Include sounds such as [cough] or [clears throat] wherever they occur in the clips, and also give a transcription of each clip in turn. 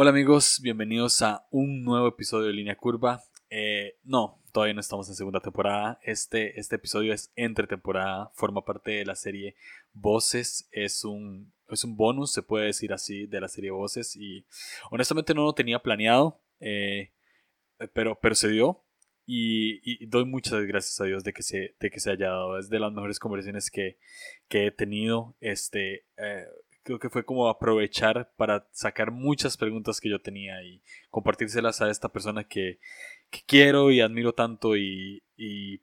Hola amigos, bienvenidos a un nuevo episodio de Línea Curva. Eh, no, todavía no estamos en segunda temporada. Este, este episodio es entre temporada, forma parte de la serie Voces. Es un, es un bonus, se puede decir así, de la serie Voces. Y honestamente no lo tenía planeado, eh, pero, pero se dio. Y, doy muchas gracias a Dios de que se, de que se haya dado. Es de las mejores conversaciones que, que he tenido. Este, eh, creo que fue como aprovechar para sacar muchas preguntas que yo tenía y compartírselas a esta persona que, quiero y admiro tanto y,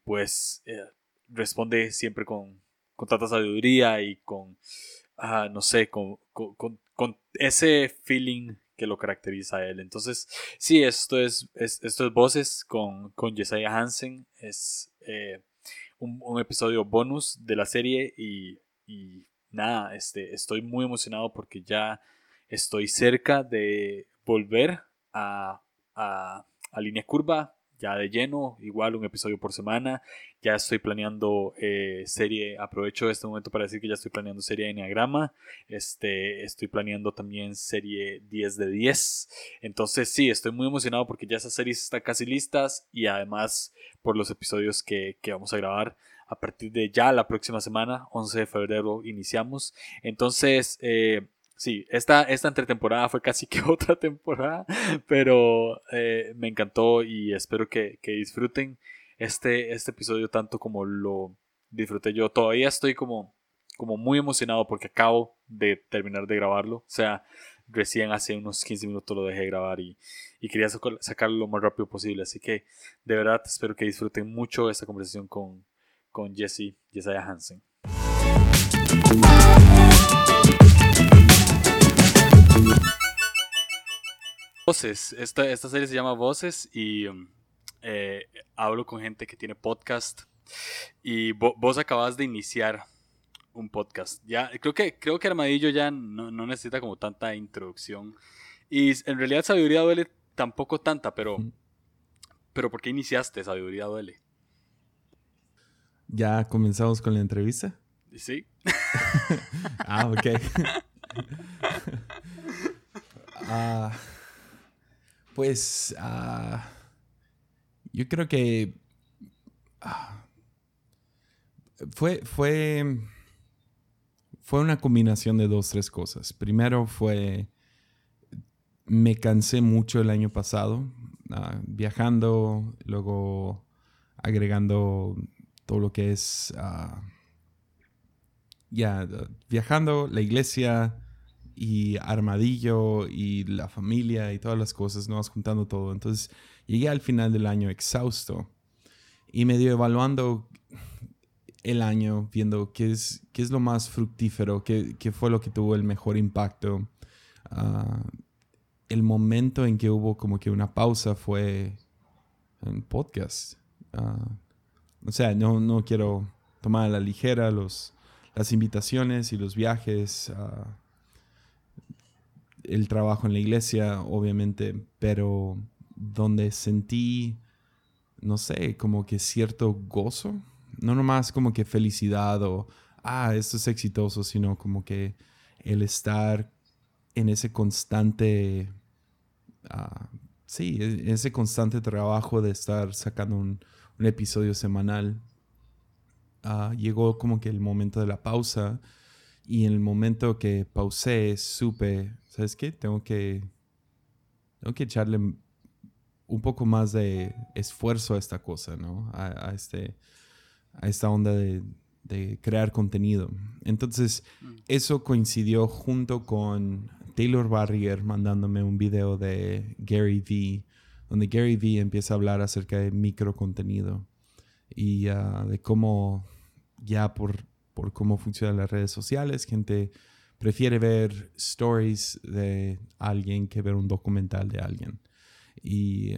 pues eh, responde siempre con, con, tanta sabiduría y con, ah, no sé, con, ese feeling que lo caracteriza a él. Entonces, sí, esto es, esto es Voces con, con Jesiah Hansen. Es eh, un, episodio bonus de la serie y nada, este, estoy muy emocionado porque ya estoy cerca de volver a, a, línea curva, ya de lleno, igual un episodio por semana. Ya estoy planeando eh, serie, aprovecho este momento para decir que ya estoy planeando serie de Enneagrama. Este, estoy planeando también serie 10 de 10. Entonces sí, estoy muy emocionado porque ya esas series están casi listas y además por los episodios que, que vamos a grabar a partir de ya la próxima semana, 11 de febrero, iniciamos. Entonces, eh, sí, esta, esta entretemporada fue casi que [laughs] otra temporada, pero eh, me encantó y espero que, disfruten este, este episodio tanto como lo disfruté yo. Todavía estoy como, como muy emocionado porque acabo de terminar de grabarlo. O sea, recién hace unos 15 minutos lo dejé grabar y, y, quería sacarlo lo más rápido posible. Así que de verdad espero que disfruten mucho esta conversación con, con Jesse, Jesiah Hansen. Voces, esta, esta serie se llama Voces y um, eh, hablo con gente que tiene podcast y vos acabas de iniciar un podcast. Ya, creo que, creo que Armadillo ya no, no, necesita como tanta introducción. Y en realidad Sabiduría Duele tampoco tanta, pero, pero ¿por qué iniciaste Sabiduría Duele? ¿Ya comenzamos con la entrevista? Sí. [laughs] ah, ok. [laughs] Ah, pues ah, yo creo que ah, fue, fue, fue una combinación de dos, tres cosas. Primero fue, me cansé mucho el año pasado, viajando, luego agregando todo lo que es ah, ya viajando, la iglesia y Armadillo y la familia y todas las cosas, ¿no? juntando todo. Entonces llegué al final del año exhausto y medio evaluando el año, viendo qué es, qué es lo más fructífero, qué, qué fue lo que tuvo el mejor impacto. Ah, el momento en que hubo como que una pausa fue en podcast. Uh, o sea, no, no quiero tomar a la ligera los, las invitaciones y los viajes, el trabajo en la iglesia, obviamente, pero donde sentí, no sé, como que cierto gozo, no nomás como que felicidad o, ah, esto es exitoso, sino como que el estar en ese constante, uh, sí, e-, ese constante trabajo de estar sacando un, un episodio semanal, ah, llegó como que el momento de la pausa y en el momento que pausé supe, ¿sabes qué? Tengo que, tengo que echarle un poco más de esfuerzo a esta cosa, ¿no? A, este, a esta onda de, de crear contenido. Entonces, mm. eso coincidió junto con Taylor Barrier mandándome un video de Gary Vee donde Gary Vee empieza a hablar acerca de microcontenido y ah, de cómo ya por, por cómo funcionan las redes sociales, gente prefiere ver stories de alguien que ver un documental de alguien. Y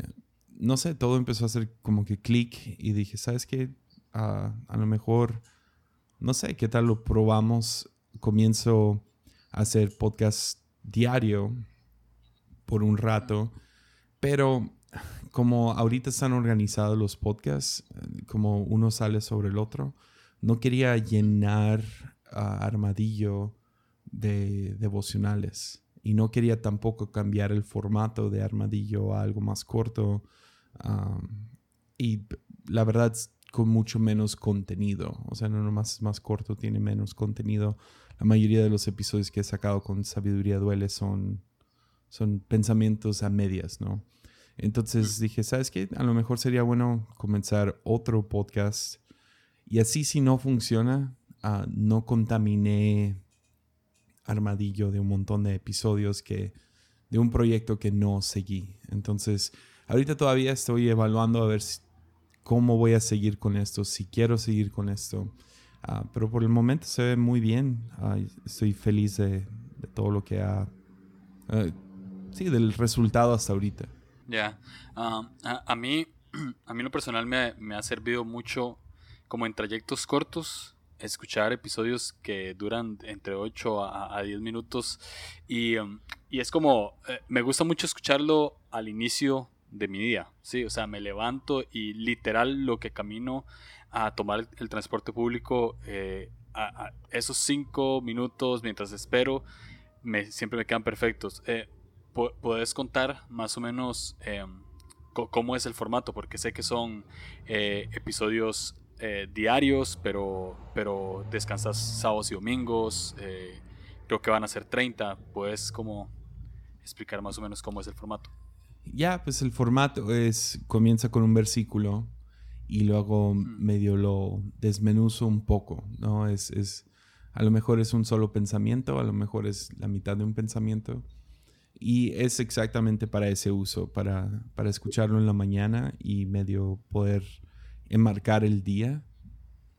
no sé, todo empezó a hacer como que clic y dije, ¿sabes qué? Ah, a lo mejor, no sé, ¿qué tal lo probamos? Comienzo a hacer podcast diario por un rato, pero como ahorita están organizados los podcasts, como uno sale sobre el otro, no quería llenar a Armadillo de devocionales y no quería tampoco cambiar el formato de Armadillo a algo más corto. y la verdad, con mucho menos contenido. O sea, no nomás es más corto, tiene menos contenido. La mayoría de los episodios que he sacado con Sabiduría Duele son, son pensamientos a medias, ¿no? Entonces dije, ¿sabes qué? A lo mejor sería bueno comenzar otro podcast. Y así si no funciona, ah, no contaminé armadillo de un montón de episodios que de un proyecto que no seguí. Entonces, ahorita todavía estoy evaluando a ver cómo voy a seguir con esto, si quiero seguir con esto. Ah, pero por el momento se ve muy bien. estoy feliz de, todo lo que ha... Eh, sí, del resultado hasta ahorita. Ya, ah, a, mí, [clears throat] a mí lo personal me, me, ha servido mucho como en trayectos cortos escuchar episodios que duran entre 8 a, a 10 minutos y, um, y es como, eh, me gusta mucho escucharlo al inicio de mi día, ¿sí? O sea, me levanto y literal lo que camino a tomar el, transporte público, eh, a, esos 5 minutos mientras espero, me, siempre me quedan perfectos. Eh, ¿Puedes contar más o menos em, cómo es el formato? Porque sé que son eh, episodios eh, diarios, pero, pero descansas sábados y domingos. Eh, creo que van a ser 30. ¿Puedes como explicar más o menos cómo es el formato? Ya, pues el formato es, comienza con un versículo y luego medio lo desmenuzo un poco, ¿no? Es, es, a lo mejor es un solo pensamiento, a lo mejor es la mitad de un pensamiento y es exactamente para ese uso, para, para escucharlo en la mañana y medio poder enmarcar el día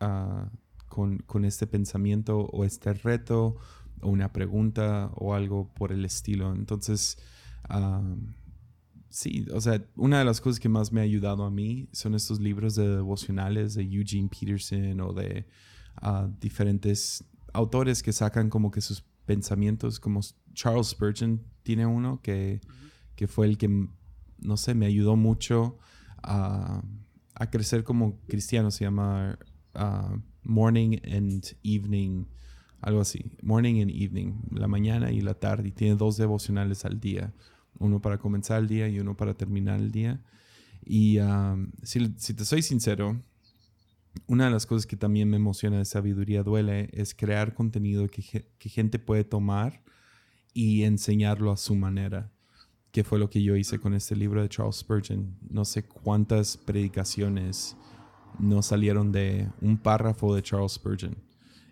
ah, con, con, este pensamiento o este reto o una pregunta o algo por el estilo. Entonces, ah, sí, o sea, una de las cosas que más me ha ayudado a mí son estos libros de devocionales de Eugene Peterson o de ah, diferentes autores que sacan como que sus pensamientos, como Charles Spurgeon tiene uno que, fue el que, no sé, me ayudó mucho a, crecer como cristiano. Se llama uh, Morning and Evening, algo así. Morning and Evening, la mañana y la tarde. Y tiene dos devocionales al día. Uno para comenzar el día y uno para terminar el día. Y um, si, te soy sincero, una de las cosas que también me emociona de Sabiduría Duele es crear contenido que, que gente puede tomar y enseñarlo a su manera, que fue lo que yo hice con este libro de Charles Spurgeon. No sé cuántas predicaciones no salieron de un párrafo de Charles Spurgeon.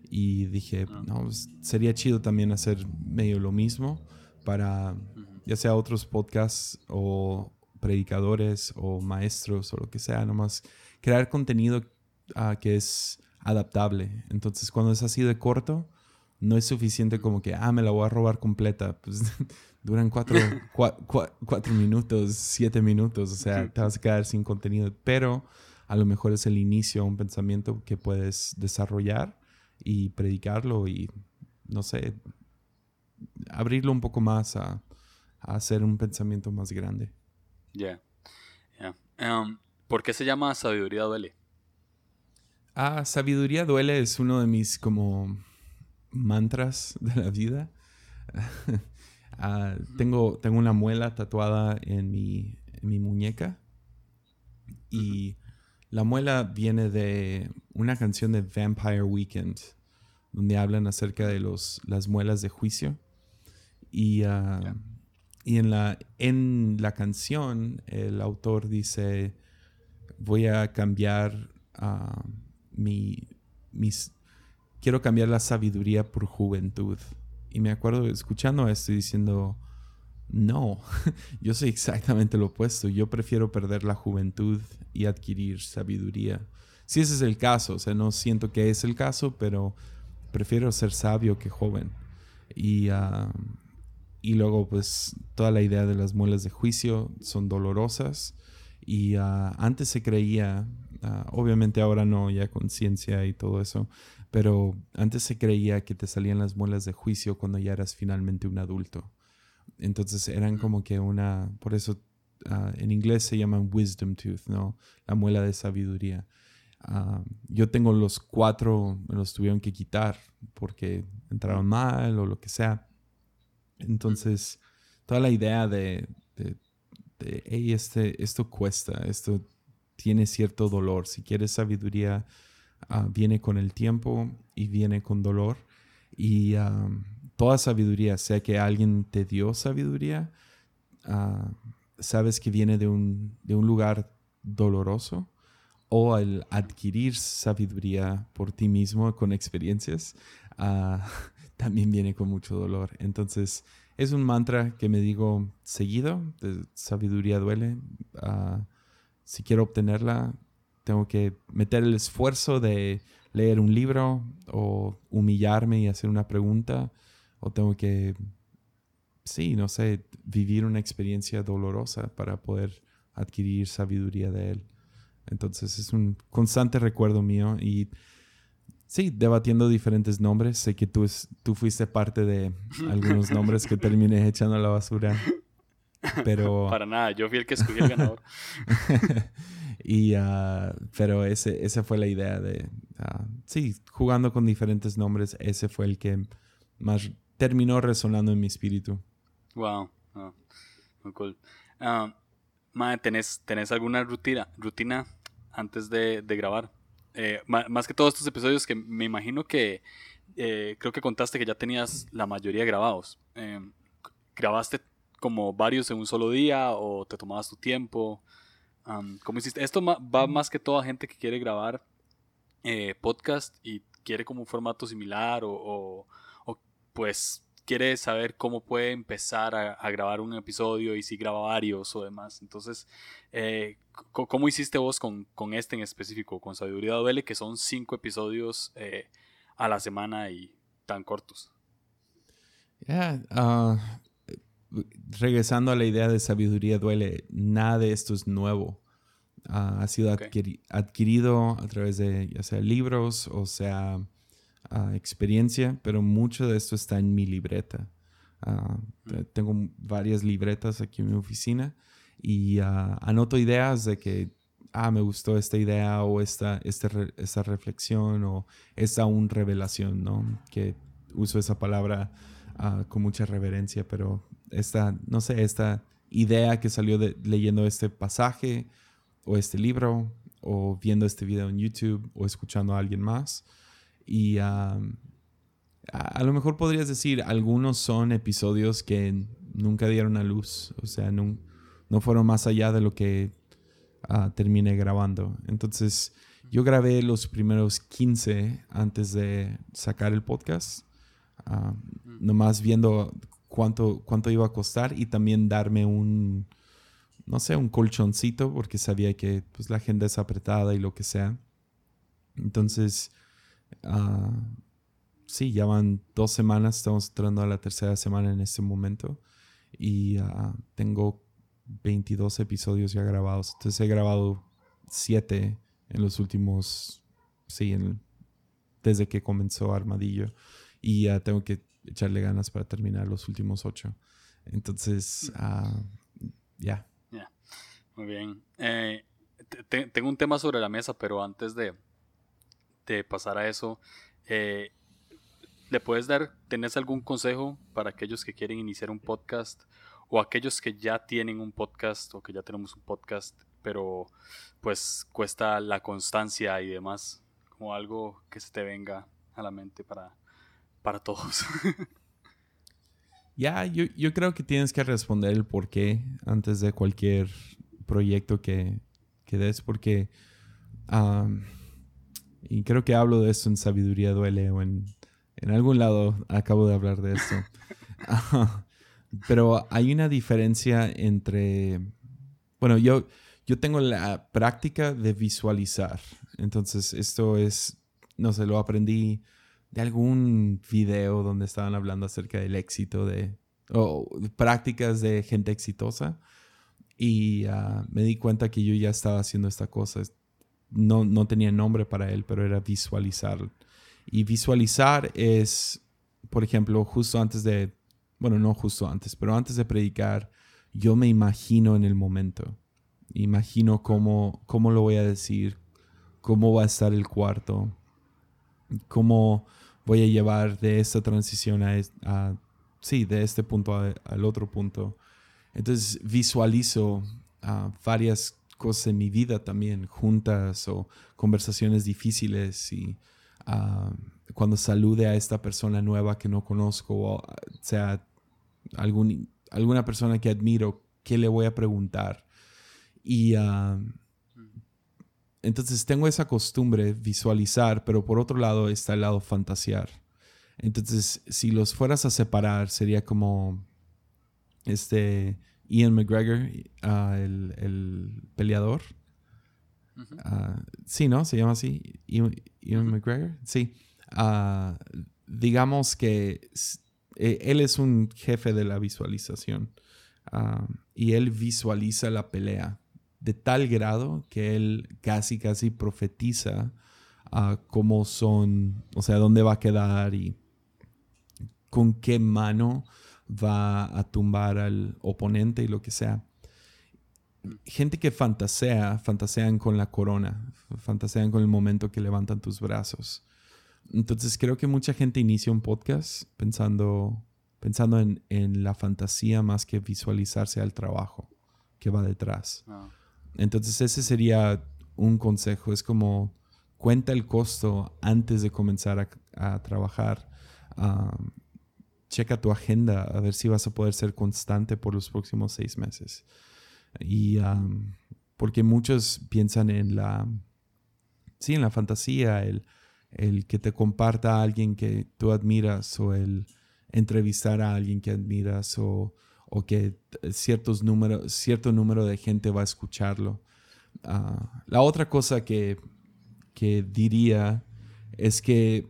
Y dije, ah. no, pues, sería chido también hacer medio lo mismo para ya sea otros podcasts o predicadores o maestros o lo que sea, nomás crear contenido que es adaptable. Entonces, cuando es así de corto, no es suficiente como que, ah, me la voy a robar completa. [laughs] Pues duran cuatro, [laughs] cuatro minutos, siete minutos, o sea, te vas a quedar sin contenido, pero a lo mejor es el inicio a un pensamiento que puedes desarrollar y predicarlo y, no sé, abrirlo un poco más a, hacer un pensamiento más grande. Ya, um, ¿Por qué se llama Sabiduría Duele? Ah, Sabiduría Duele es uno de mis como mantras de la vida. [laughs] Ah, tengo, tengo una muela tatuada en mi, muñeca. Y la muela viene de una canción de Vampire Weekend, donde hablan acerca de los, las muelas de juicio. Y, ah, y en, la, en la canción el autor dice, voy a cambiar uh, mi, mis, quiero cambiar la sabiduría por juventud. Y me acuerdo escuchando esto y diciendo, no, [laughs] yo soy exactamente lo opuesto. Yo prefiero perder la juventud y adquirir sabiduría. Si ese es el caso, o sea, no siento que es el caso, pero prefiero ser sabio que joven. Y, ah, y luego, pues, toda la idea de las muelas de juicio son dolorosas. Y ah, antes se creía, ah, obviamente ahora no, ya conciencia y todo eso, pero antes se creía que te salían las muelas de juicio cuando ya eras finalmente un adulto. Entonces eran como que una, por eso ah, en inglés se llaman wisdom tooth, ¿no? La muela de sabiduría. Ah, yo tengo los cuatro, me los tuvieron que quitar porque entraron mal o lo que sea. Entonces, toda la idea de, de, hey, este, esto cuesta, esto tiene cierto dolor. Si quieres sabiduría, ah, viene con el tiempo y viene con dolor. Y toda sabiduría, sea que alguien te dio sabiduría, ah, sabes que viene de un, de un lugar doloroso o al adquirir sabiduría por ti mismo con experiencias, ah, [laughs] también viene con mucho dolor. Entonces, es un mantra que me digo seguido, de sabiduría duele. Ah, si quiero obtenerla, tengo que meter el esfuerzo de leer un libro o humillarme y hacer una pregunta, o tengo que, sí, no sé, vivir una experiencia dolorosa para poder adquirir sabiduría de él. Entonces es un constante recuerdo mío y sí, debatiendo diferentes nombres. Sé que tú, tú fuiste parte de algunos nombres que terminé echando a la basura. [laughs] Pero... [laughs] Para nada, yo fui el que escogí el ganador. [laughs] y, uh, pero ese, esa fue la idea de, uh, sí, jugando con diferentes nombres, ese fue el que más terminó resonando en mi espíritu. Wow, muy cool. Uh, ¿tenés, ¿tenés, alguna rutina, rutina antes de, de grabar? Eh, más que todos estos episodios que me imagino que eh, creo que contaste que ya tenías la mayoría grabados. Em, ¿Grabaste como varios en un solo día o te tomabas tu tiempo? ¿Cómo hiciste? Esto va más que todo a gente que quiere grabar eh, podcast y quiere como un formato similar o, o pues quiere saber cómo puede empezar a, grabar un episodio y si graba varios o demás. Entonces, eh, ¿cómo hiciste vos con, este en específico, con Sabiduría Duele, que son cinco episodios eh, a la semana y tan cortos? Ah, regresando a la idea de Sabiduría Duele, nada de esto es nuevo. Ah, ha sido adquirido a través de ya sea libros o sea experiencia, pero mucho de esto está en mi libreta. Ah, mm. tengo varias libretas aquí en mi oficina y anoto ideas de que, ah, me gustó esta idea o esta, esta, esta reflexión o esta un revelación, ¿no? Que uso esa palabra con mucha reverencia, pero esta, no sé, esta idea que salió de, leyendo este pasaje o este libro o viendo este video en YouTube o escuchando a alguien más y a, lo mejor podrías decir, algunos son episodios que nunca dieron a luz, o sea, no, no fueron más allá de lo que uh, terminé grabando. Entonces, yo grabé los primeros 15 antes de sacar el podcast, uh, nomás viendo cuánto, cuánto iba a costar y también darme un, no sé, un colchoncito, porque sabía que pues, la agenda es apretada y lo que sea. Entonces, Uh, sí, ya van dos semanas, estamos entrando a la tercera semana en este momento y ah, tengo 22 episodios ya grabados. Entonces he grabado 7 en los últimos, sí, desde que comenzó Armadillo y ya tengo que echarle ganas para terminar los últimos 8. Entonces, uh, ya. Muy bien. Eh, tengo un tema sobre la mesa, pero antes de, de pasar a eso, eh, ¿le puedes dar, tenés algún consejo para aquellos que quieren iniciar un podcast o aquellos que ya tienen un podcast o que ya tenemos un podcast, pero pues cuesta la constancia y demás, como algo que se te venga a la mente para, para todos? [laughs] Ya, yo, yo, creo que tienes que responder el por qué antes de cualquier proyecto que, que des, porque y creo que hablo de esto en Sabiduría Duele o en, en algún lado acabo de hablar de esto. [laughs] [laughs] Pero hay una diferencia entre, bueno, yo, yo tengo la práctica de visualizar. Entonces, esto es, no sé, lo aprendí de algún video donde estaban hablando acerca del éxito de, o prácticas de gente exitosa. Y ah, me di cuenta que yo ya estaba haciendo esta cosa no, no tenía nombre para él, pero era visualizar. Y visualizar es, por ejemplo, justo antes de, bueno, no justo antes, pero antes de predicar, yo me imagino en el momento. Imagino cómo, cómo lo voy a decir, cómo va a estar el cuarto, cómo voy a llevar de esta transición a, a sí, de este punto al otro punto. Entonces visualizo ah, varias cosas en mi vida también, juntas o conversaciones difíciles y ah, cuando salude a esta persona nueva que no conozco, o sea, algún, alguna persona que admiro, ¿qué le voy a preguntar? Y ah, entonces tengo esa costumbre visualizar, pero por otro lado está el lado fantasear. Entonces, si los fueras a separar, sería como este Ian McGregor, ah, el, peleador. Ah, sí, ¿no? Se llama así. Ian, McGregor. Sí. Ah, digamos que e, él es un jefe de la visualización. y él visualiza la pelea de tal grado que él casi, casi profetiza cómo son, o sea, dónde va a quedar y con qué mano va a tumbar al oponente y lo que sea. Gente que fantasea, fantasean con la corona, fantasean con el momento que levantan tus brazos. Entonces creo que mucha gente inicia un podcast pensando, pensando en, la fantasía más que visualizarse al trabajo que va detrás. Ah. Entonces ese sería un consejo, es como cuenta el costo antes de comenzar a, trabajar checa tu agenda a ver si vas a poder ser constante por los próximos seis meses. Y porque muchos piensan en la, sí, en la fantasía, el, el que te comparta alguien que tú admiras o el entrevistar a alguien que admiras o, o que ciertos números, cierto número de gente va a escucharlo. Ah, la otra cosa que, que diría es que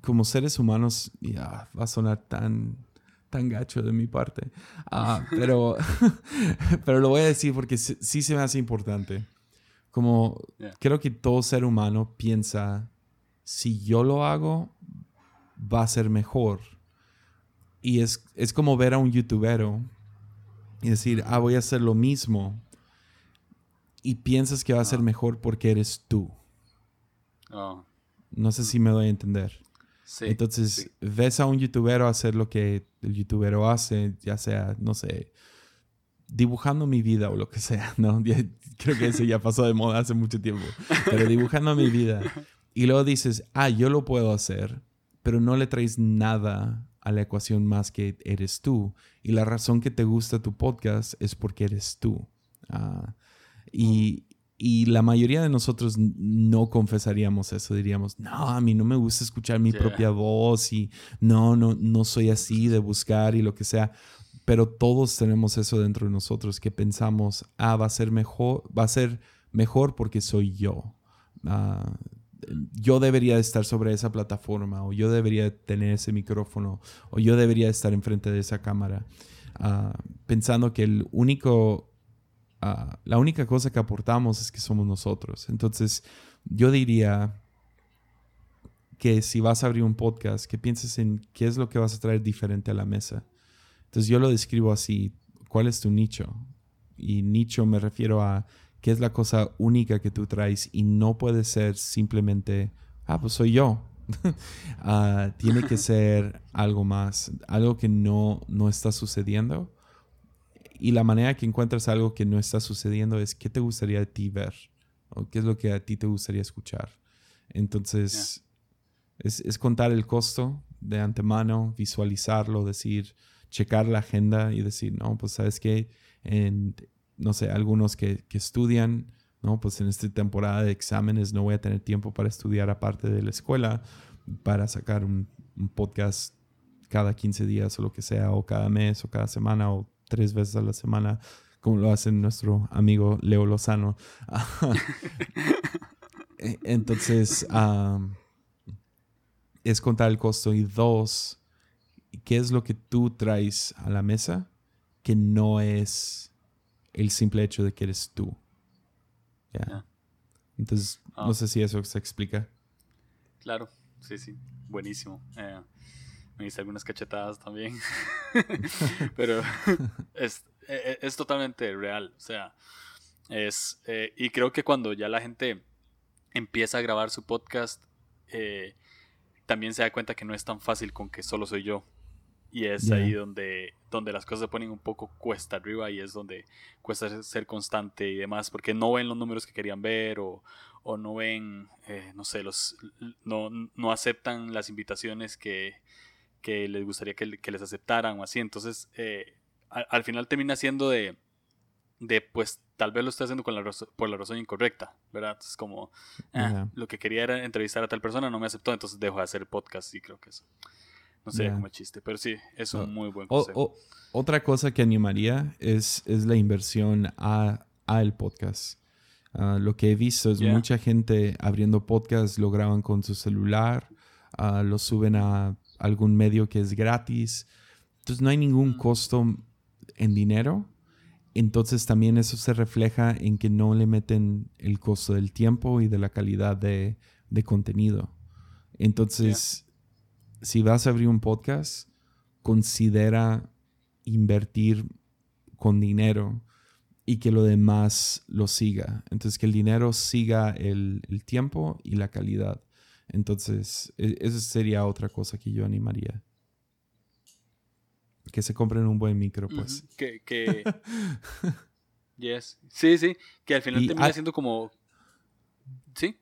como seres humanos, ya va a sonar tan, tan gacho de mi parte, ah, [laughs] pero, [laughs] pero lo voy a decir porque sí se me hace importante. Como creo que todo ser humano piensa, si yo lo hago, va a ser mejor. Y es, es como ver a un youtubero y decir, ah, voy a hacer lo mismo. Y piensas que va a ser ah. mejor porque eres tú. Oh. No sé si me doy a entender. Entonces, ves a un youtuber hacer lo que el youtuber hace, ya sea, no sé, dibujando mi vida o lo que sea, [laughs] ¿no? creo que ese ya pasó de moda hace mucho tiempo, pero dibujando mi vida. Y luego dices, ah, yo lo puedo hacer, pero no le traes nada a la ecuación más que eres tú. Y la razón que te gusta tu podcast es porque eres tú. Ah, y, y la mayoría de nosotros no confesaríamos eso, diríamos, no, a mí no me gusta escuchar mi propia voz y no, no, no soy así de buscar y lo que sea. Pero todos tenemos eso dentro de nosotros que pensamos, ah, va a ser mejor, va a ser mejor porque soy yo. Ah, yo debería estar sobre esa plataforma o yo debería tener ese micrófono o yo debería estar enfrente de esa cámara. Ah, pensando que el único Ah, la única cosa que aportamos es que somos nosotros. Entonces, yo diría que si vas a abrir un podcast, que pienses en qué es lo que vas a traer diferente a la mesa. Entonces, yo lo describo así, ¿cuál es tu nicho? Y nicho me refiero a qué es la cosa única que tú traes y no puede ser simplemente, ah, pues soy yo. [laughs] Ah, tiene que ser algo más, algo que no, no está sucediendo y la manera que encuentras algo que no está sucediendo es qué te gustaría a ti ver o qué es lo que a ti te gustaría escuchar. Entonces, es, contar el costo de antemano, visualizarlo, decir, checar la agenda y decir, no, pues sabes que, en, no sé, algunos que, estudian, no, pues en esta temporada de exámenes no voy a tener tiempo para estudiar aparte de la escuela, para sacar un, podcast cada 15 días o lo que sea, o cada mes o cada semana o tres veces a la semana, como lo hace nuestro amigo Leo Lozano. [laughs] E, entonces, es contar el costo. Y dos, ¿qué es lo que tú traes a la mesa que no es el simple hecho de que eres tú? Entonces, ah. no sé si eso se explica. Claro, sí, sí, buenísimo. Eh, me hice algunas cachetadas también. [laughs] Pero [laughs] es, e, e, es, totalmente real. O sea, es. Eh, y creo que cuando ya la gente empieza a grabar su podcast, eh, también se da cuenta que no es tan fácil con que solo soy yo. Y es ahí donde, donde las cosas se ponen un poco cuesta arriba y es donde cuesta ser constante y demás, porque no ven los números que querían ver o, o no ven, eh, no sé, los, no, no, aceptan las invitaciones que, que les gustaría que, que, les aceptaran o así. Entonces, eh, al, final termina siendo de, de, pues, tal vez lo estoy haciendo con la por la razón incorrecta, ¿verdad? Es como, ah, lo que quería era entrevistar a tal persona, no me aceptó, entonces dejo de hacer el podcast y creo que eso. No sé como chiste, pero sí, es un muy buen consejo. otra cosa que animaría es, es la inversión a, a el podcast. Ah, lo que he visto es mucha gente abriendo podcasts, lo graban con su celular, uh, lo suben a algún medio que es gratis. Entonces no hay ningún mm. costo en dinero. Entonces también eso se refleja en que no le meten el costo del tiempo y de la calidad de, de contenido. Entonces, si vas a abrir un podcast, considera invertir con dinero y que lo demás lo siga. Entonces, que el dinero siga el, tiempo y la calidad. Entonces, e, esa sería otra cosa que yo animaría. Que se compren un buen micro, pues. Que, que... [laughs] yes. Sí, sí. Que al final termina siendo como... Sí.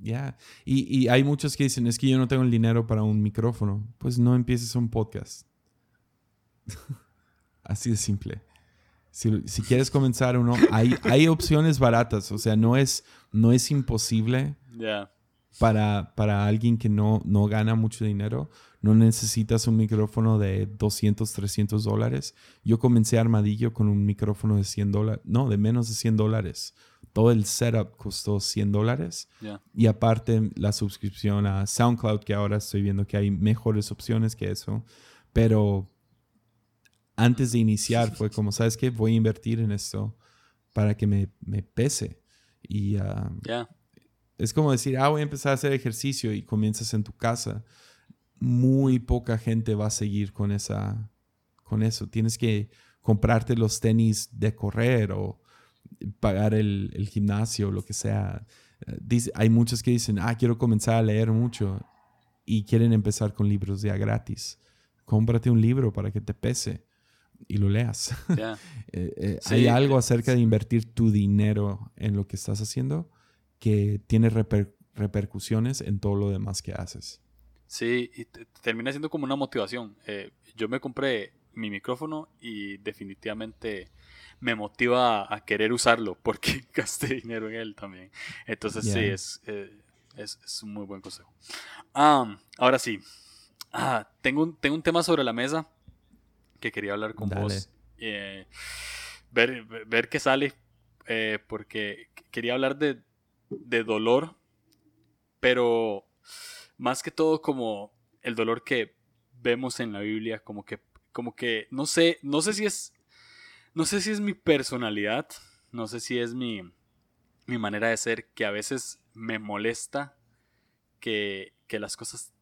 Ya. Y, y, hay muchos que dicen, es que yo no tengo el dinero para un micrófono. Pues no empieces un podcast. [laughs] Así de simple. Si, quieres comenzar uno, hay, hay opciones baratas. O sea, no es, no es imposible para, para alguien que no, no gana mucho dinero. No necesitas un micrófono de 200, 300 dólares. Yo comencé Armadillo con un micrófono de 100 dólares. No, de menos de 100 dólares. Todo el setup costó 100 dólares. Y aparte la suscripción a SoundCloud, que ahora estoy viendo que hay mejores opciones que eso. Pero antes de iniciar fue [laughs] como, ¿sabes qué? Voy a invertir en esto para que me, pese. Y ah, es como decir, ah, voy a empezar a hacer ejercicio y comienzas en tu casa. Muy poca gente va a seguir con, esa, con eso. Tienes que comprarte los tenis de correr o pagar el, el gimnasio o lo que sea. Dice, hay muchos que dicen, ah, quiero comenzar a leer mucho y quieren empezar con libros ya gratis. Cómprate un libro para que te pese y lo leas. [laughs] Eh, eh, hay algo acerca de invertir tu dinero en lo que estás haciendo que tiene repercusiones en todo lo demás que haces. Sí, y termina siendo como una motivación. Eh, yo me compré mi micrófono y definitivamente me motiva a, querer usarlo porque [laughs] gasté dinero en él también. Entonces sí, es, es, un muy buen consejo. ahora sí, ah, tengo, un, tengo un tema sobre la mesa que quería hablar con vos. Eh, ver, ver qué sale, eh, porque quería hablar de, de dolor, pero más que todo como el dolor que vemos en la Biblia, como que, como que, no sé, no sé si es, no sé si es mi personalidad, no sé si es mi, mi manera de ser, que a veces me molesta que, que las cosas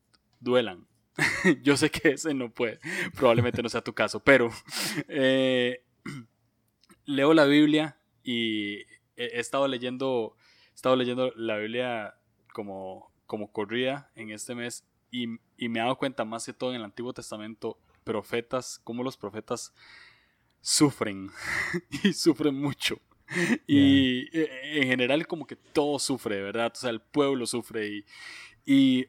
duelan. [laughs] Yo sé que ese no puede, probablemente no sea tu caso, pero eh, [clears throat] leo la Biblia y he, estado leyendo, he estado leyendo la Biblia como, como corría en este mes y, me he dado cuenta más que todo en el Antiguo Testamento, profetas, cómo los profetas sufren [laughs] y sufren mucho. Y e, en general como que todo sufre, ¿verdad? O sea, el pueblo sufre y, y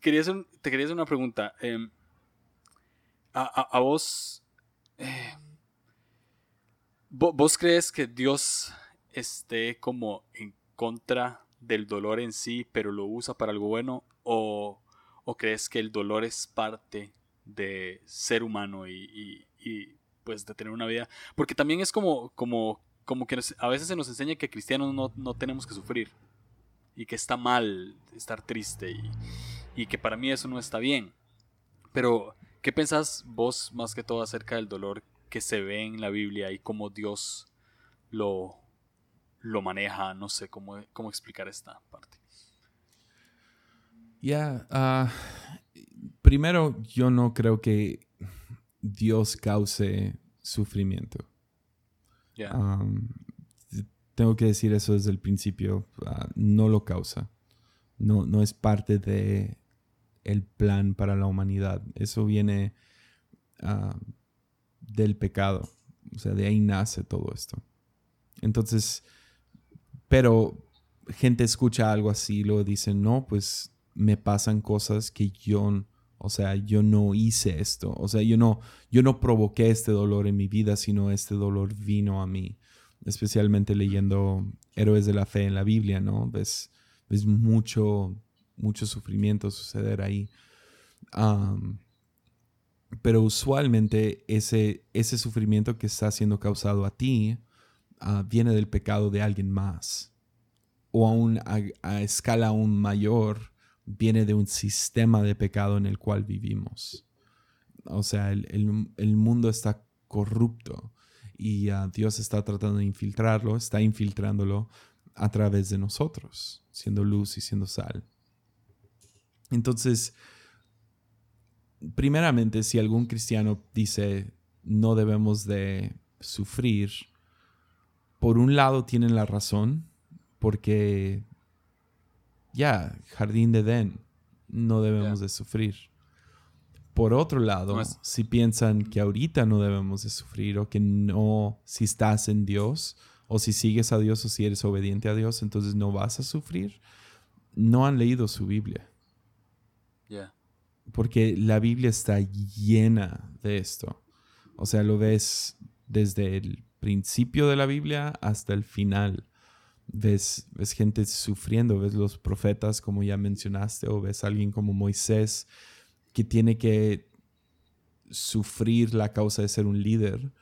quería te quería hacer una pregunta. Em, a, vos, eh, vos, crees que Dios esté como en contra del dolor en sí, pero lo usa para algo bueno? ¿O, crees que el dolor es parte de ser humano y, pues de tener una vida? Porque también es como, como, como que a veces se nos enseña que cristianos no, no tenemos que sufrir y que está mal estar triste y, y que para mí eso no está bien. Pero, ¿qué pensás vos más que todo acerca del dolor que se ve en la Biblia y cómo Dios lo, lo maneja? No sé cómo, cómo explicar esta parte. Ya, ah, primero yo no creo que Dios cause sufrimiento. tengo que decir eso desde el principio, ah, no lo causa. No, no es parte de el plan para la humanidad. Eso viene ah, del pecado. O sea, de ahí nace todo esto. Entonces, pero gente escucha algo así y luego dicen, no, pues me pasan cosas que yo, o sea, yo no hice esto. O sea, yo no, yo no provoqué este dolor en mi vida, sino este dolor vino a mí. Especialmente leyendo héroes de la fe en la Biblia, ¿no? Ves, ves mucho, mucho sufrimiento suceder ahí. pero usualmente ese, ese sufrimiento que está siendo causado a ti ah, viene del pecado de alguien más. O aún a, escala aún mayor, viene de un sistema de pecado en el cual vivimos. O sea, el, mundo está corrupto y ah, Dios está tratando de infiltrarlo, está infiltrándolo a través de nosotros, siendo luz y siendo sal. Entonces, primeramente, si algún cristiano dice no debemos de sufrir, por un lado tienen la razón, porque ya, jardín de Edén, no debemos de sufrir. Por otro lado, si piensan que ahorita no debemos de sufrir o que no, si estás en Dios o si sigues a Dios o si eres obediente a Dios, entonces no vas a sufrir, no han leído su Biblia. Porque la Biblia está llena de esto. O sea, lo ves desde el principio de la Biblia hasta el final. Ves, ves gente sufriendo, ves los profetas como ya mencionaste, o ves a alguien como Moisés que tiene que sufrir la causa de ser un líder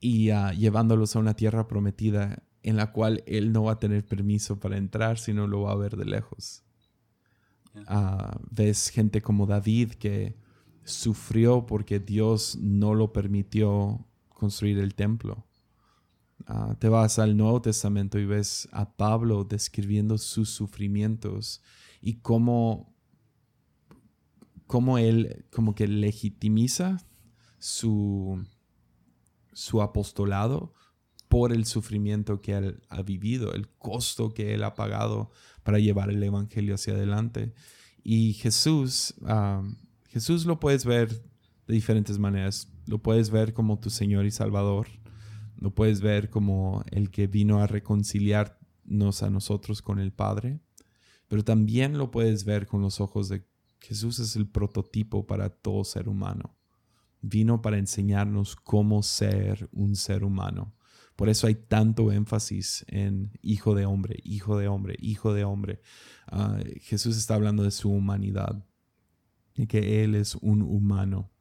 y ah, llevándolos a una tierra prometida en la cual él no va a tener permiso para entrar, sino lo va a ver de lejos. Ah, ves gente como David que sufrió porque Dios no lo permitió construir el templo. Ah, te vas al Nuevo Testamento y ves a Pablo describiendo sus sufrimientos y cómo, cómo él como que legitimiza su, su apostolado por el sufrimiento que él ha vivido, el costo que él ha pagado para llevar el Evangelio hacia adelante. Y Jesús, ah, Jesús lo puedes ver de diferentes maneras. Lo puedes ver como tu Señor y Salvador. Lo puedes ver como el que vino a reconciliarnos a nosotros con el Padre. Pero también lo puedes ver con los ojos de Jesús es el prototipo para todo ser humano. Vino para enseñarnos cómo ser un ser humano por eso hay tanto énfasis en hijo de hombre, hijo de hombre, hijo de hombre. Ah, Jesús está hablando de su humanidad y que Él es un humano.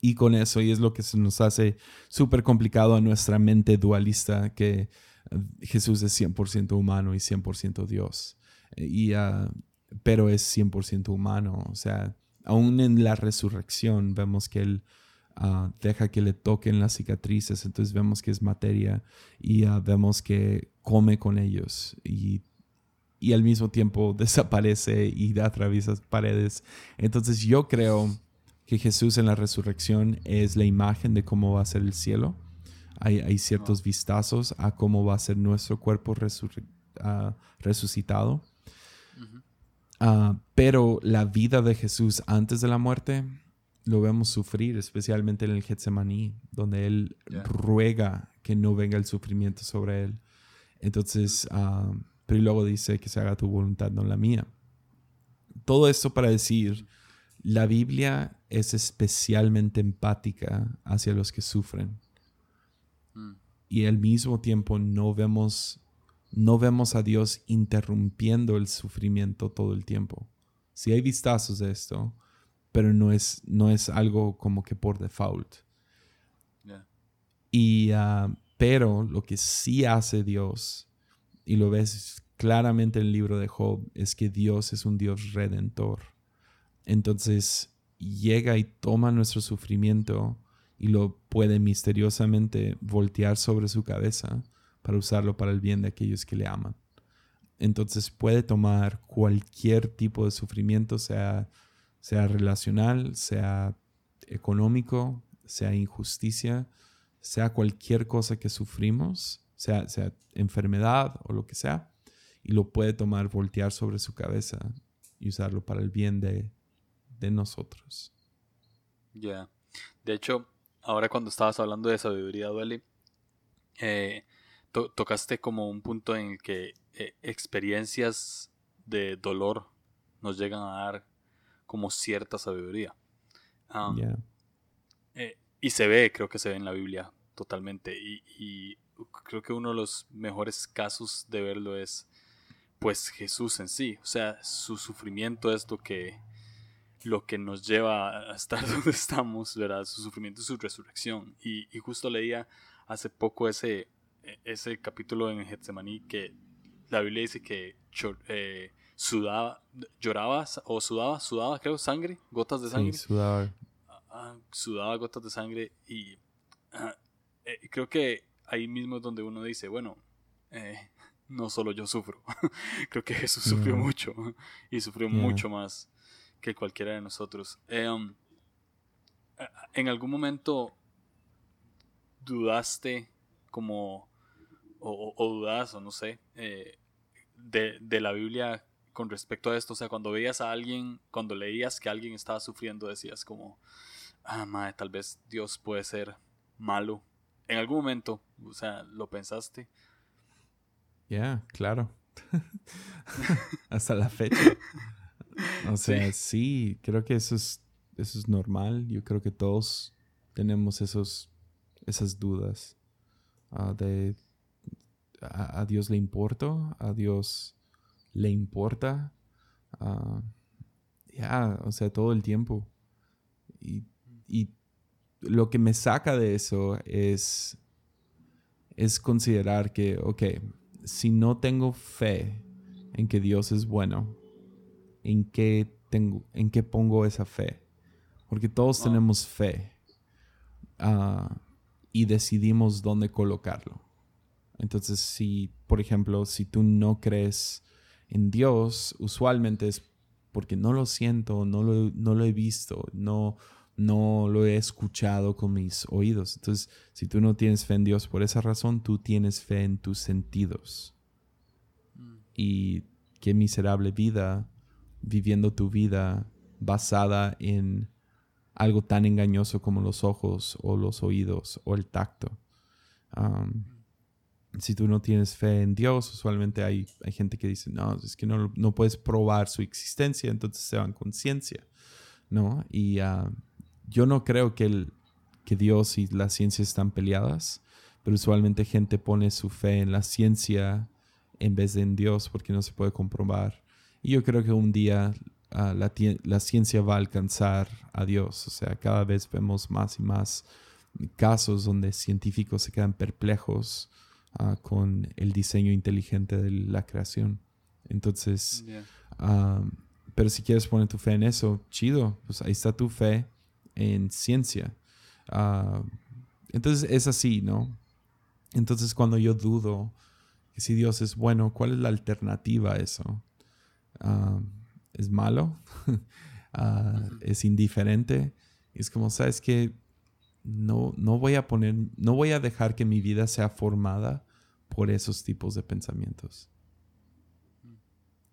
Y con eso, y es lo que se nos hace súper complicado a nuestra mente dualista, que ah, Jesús es 100% humano y 100% Dios. Y, uh, pero es 100% humano. O sea, aún en la resurrección vemos que Él Ah, deja que le toquen las cicatrices, entonces vemos que es materia y ah, vemos que come con ellos y, y, al mismo tiempo [laughs] desaparece y atraviesa paredes. Entonces yo creo que Jesús en la resurrección es la imagen de cómo va a ser el cielo. Hay, hay ciertos vistazos a cómo va a ser nuestro cuerpo ah, resucitado. pero la vida de Jesús antes de la muerte lo vemos sufrir, especialmente en el Getsemaní, donde él ruega que no venga el sufrimiento sobre él. Entonces, uh, pero luego dice que se haga tu voluntad, no la mía. Todo esto para decir, la Biblia es especialmente empática hacia los que sufren. Mm. Y al mismo tiempo no vemos, no vemos a Dios interrumpiendo el sufrimiento todo el tiempo. Si hay vistazos de esto, pero no es, no es algo como que por default. Y, ah, pero lo que sí hace Dios, y lo ves claramente en el libro de Job, es que Dios es un Dios redentor. Entonces llega y toma nuestro sufrimiento y lo puede misteriosamente voltear sobre su cabeza para usarlo para el bien de aquellos que le aman. Entonces puede tomar cualquier tipo de sufrimiento, sea sea relacional, sea económico, sea injusticia, sea cualquier cosa que sufrimos, sea, sea enfermedad o lo que sea, y lo puede tomar, voltear sobre su cabeza y usarlo para el bien de, nosotros. Ya. De hecho, ahora cuando estabas hablando de sabiduría duele, eh, tocaste como un punto en el que eh, experiencias de dolor nos llegan a dar como cierta sabiduría. Eh, y se ve, creo que se ve en la Biblia totalmente. Y, creo que uno de los mejores casos de verlo es pues Jesús en sí. O sea, su sufrimiento es lo que, lo que nos lleva a estar [laughs] donde estamos, ¿verdad? Su sufrimiento y su resurrección. Y, justo leía hace poco ese, ese capítulo en Getsemaní que la Biblia dice que eh, sudaba, lloraba o sudaba, sudaba, creo, sangre, gotas de sangre. sudaba. Ah, sudaba gotas de sangre y ah, eh, creo que ahí mismo es donde uno dice, bueno, eh, no solo yo sufro, [laughs] creo que Jesús sufrió mucho y sufrió mucho más que cualquiera de nosotros. Um, ¿En algún momento dudaste como, o, o dudas, o no sé, de, de la Biblia con respecto a esto? O sea, cuando veías a alguien, cuando leías que alguien estaba sufriendo, decías como, ah, madre, tal vez Dios puede ser malo. En algún momento, o sea, ¿lo pensaste? Ya, claro. [laughs] [laughs] Hasta la fecha. O sea, sí. creo que eso es, eso es normal. Yo creo que todos tenemos esos, esas dudas ah, de a, Dios le importo, a Dios le importa. Ah, ya, o sea, todo el tiempo. Y, lo que me saca de eso es, es considerar que, ok, si no tengo fe en que Dios es bueno, ¿en qué, tengo, en qué pongo esa fe? Porque todos ah. tenemos fe ah, y decidimos dónde colocarlo. Entonces, si, por ejemplo, si tú no crees en Dios usualmente es porque no lo siento, no lo, no lo he visto, no, no lo he escuchado con mis oídos. Entonces, si tú no tienes fe en Dios por esa razón, tú tienes fe en tus sentidos. Mm. Y qué miserable vida viviendo tu vida basada en algo tan engañoso como los ojos o los oídos o el tacto si tú no tienes fe en Dios, usualmente hay, hay gente que dice, no, es que no, no puedes probar su existencia, entonces se van con ciencia, ¿no? Y ah, yo no creo que, el, que Dios y la ciencia están peleadas, pero usualmente gente pone su fe en la ciencia en vez de en Dios porque no se puede comprobar. Y yo creo que un día ah, la, la ciencia va a alcanzar a Dios, o sea, cada vez vemos más y más casos donde científicos se quedan perplejos Ah, con el diseño inteligente de la creación. Entonces, ah, pero si quieres poner tu fe en eso, chido, pues ahí está tu fe en ciencia. Ah, entonces es así, ¿no? Entonces cuando yo dudo que si Dios es bueno, ¿cuál es la alternativa a eso? ¿Es malo? [laughs] ¿Es indiferente? Es como, ¿sabes que no, no voy a poner, no voy a dejar que mi vida sea formada por esos tipos de pensamientos.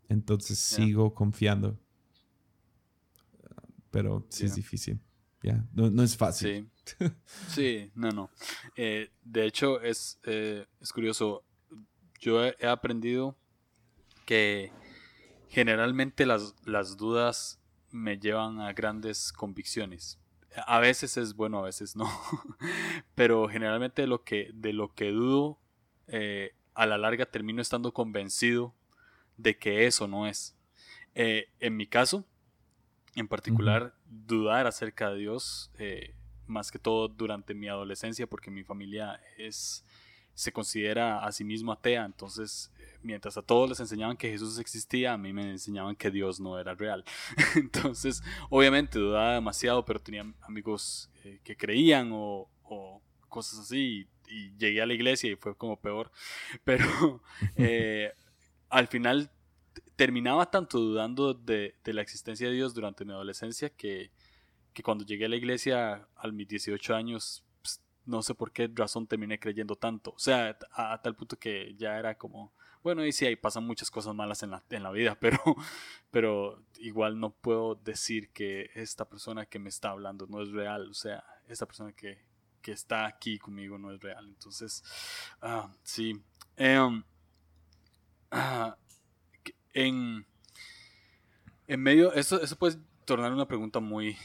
Entonces sigo confiando. Pero sí es difícil. Ya, no, es fácil. [laughs] Sí, no, no. Eh, de hecho, es, eh, es curioso. Yo he, aprendido que generalmente las, las dudas me llevan a grandes convicciones a veces es bueno, a veces no. [laughs] Pero generalmente lo que, de lo que dudo, eh, a la larga termino estando convencido de que eso no es. Eh, en mi caso, en particular, dudar acerca de Dios, eh, más que todo durante mi adolescencia, porque mi familia es, se considera a sí mismo atea, entonces mientras a todos les enseñaban que Jesús existía, a mí me enseñaban que Dios no era real. [laughs] Entonces, obviamente dudaba demasiado, pero tenía amigos eh, que creían o, cosas así. Y, llegué a la iglesia y fue como peor. [laughs] Pero [laughs] eh, al final terminaba tanto dudando de, la existencia de Dios durante mi adolescencia que, cuando llegué a la iglesia a mis 18 años, no sé por qué razón terminé creyendo tanto. O sea, a tal punto que ya era como Bueno, y sí, ahí pasan muchas cosas malas en la, en la vida, [laughs] pero, pero igual no puedo decir que esta persona que me está hablando no es real. O sea, esta persona que, que está aquí conmigo no es real. Entonces, ah, sí. Em, ah, en, en medio, eso, eso puede tornar una pregunta muy